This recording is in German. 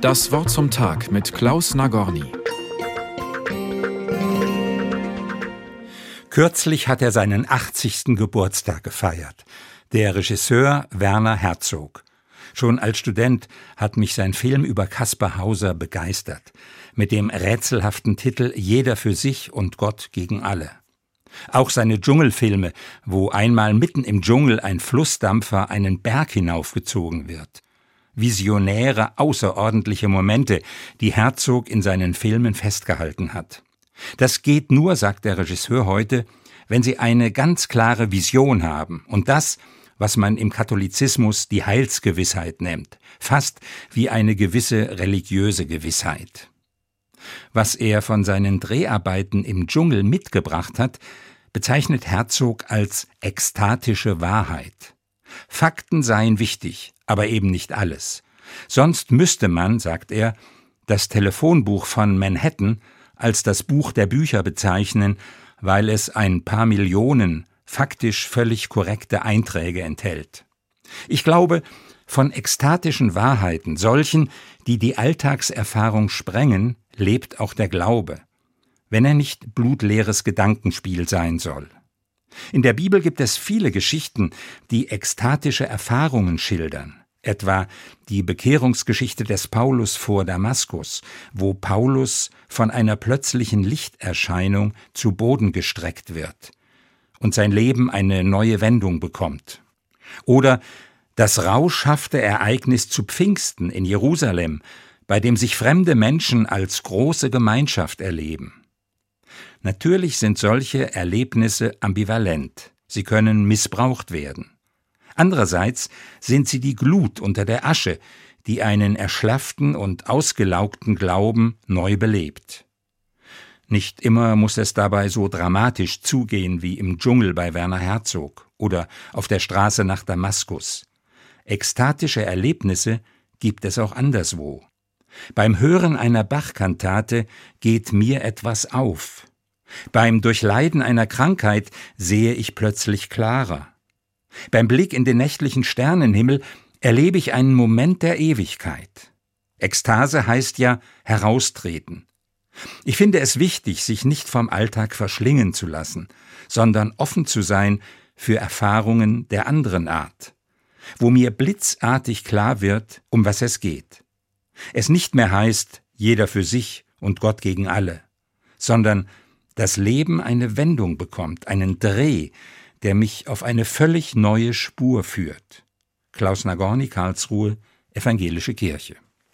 Das Wort zum Tag mit Klaus Nagorny. Kürzlich hat er seinen 80. Geburtstag gefeiert. Der Regisseur Werner Herzog. Schon als Student hat mich sein Film über Caspar Hauser begeistert. Mit dem rätselhaften Titel Jeder für sich und Gott gegen alle. Auch seine Dschungelfilme, wo einmal mitten im Dschungel ein Flussdampfer einen Berg hinaufgezogen wird. Visionäre, außerordentliche Momente, die Herzog in seinen Filmen festgehalten hat. Das geht nur, sagt der Regisseur heute, wenn Sie eine ganz klare Vision haben und das, was man im Katholizismus die Heilsgewissheit nennt, fast wie eine gewisse religiöse Gewissheit. Was er von seinen Dreharbeiten im Dschungel mitgebracht hat, bezeichnet Herzog als ekstatische Wahrheit. Fakten seien wichtig, aber eben nicht alles. Sonst müsste man, sagt er, das Telefonbuch von Manhattan als das Buch der Bücher bezeichnen, weil es ein paar Millionen faktisch völlig korrekte Einträge enthält. Ich glaube, von ekstatischen Wahrheiten, solchen, die die Alltagserfahrung sprengen, lebt auch der Glaube, wenn er nicht blutleeres Gedankenspiel sein soll. In der Bibel gibt es viele Geschichten, die ekstatische Erfahrungen schildern, etwa die Bekehrungsgeschichte des Paulus vor Damaskus, wo Paulus von einer plötzlichen Lichterscheinung zu Boden gestreckt wird und sein Leben eine neue Wendung bekommt. Oder das rauschhafte Ereignis zu Pfingsten in Jerusalem, bei dem sich fremde Menschen als große Gemeinschaft erleben. Natürlich sind solche Erlebnisse ambivalent. Sie können missbraucht werden. Andererseits sind sie die Glut unter der Asche, die einen erschlafften und ausgelaugten Glauben neu belebt. Nicht immer muss es dabei so dramatisch zugehen wie im Dschungel bei Werner Herzog oder auf der Straße nach Damaskus. Ekstatische Erlebnisse gibt es auch anderswo. Beim Hören einer Bachkantate geht mir etwas auf. Beim Durchleiden einer Krankheit sehe ich plötzlich klarer. Beim Blick in den nächtlichen Sternenhimmel erlebe ich einen Moment der Ewigkeit. Ekstase heißt ja heraustreten, ich finde es wichtig, sich nicht vom Alltag verschlingen zu lassen, sondern offen zu sein für Erfahrungen der anderen Art, wo mir blitzartig klar wird, um was es geht. Es nicht mehr heißt, jeder für sich und Gott gegen alle, sondern das Leben eine Wendung bekommt, einen Dreh, der mich auf eine völlig neue Spur führt. Klaus Nagorny, Karlsruhe, Evangelische Kirche.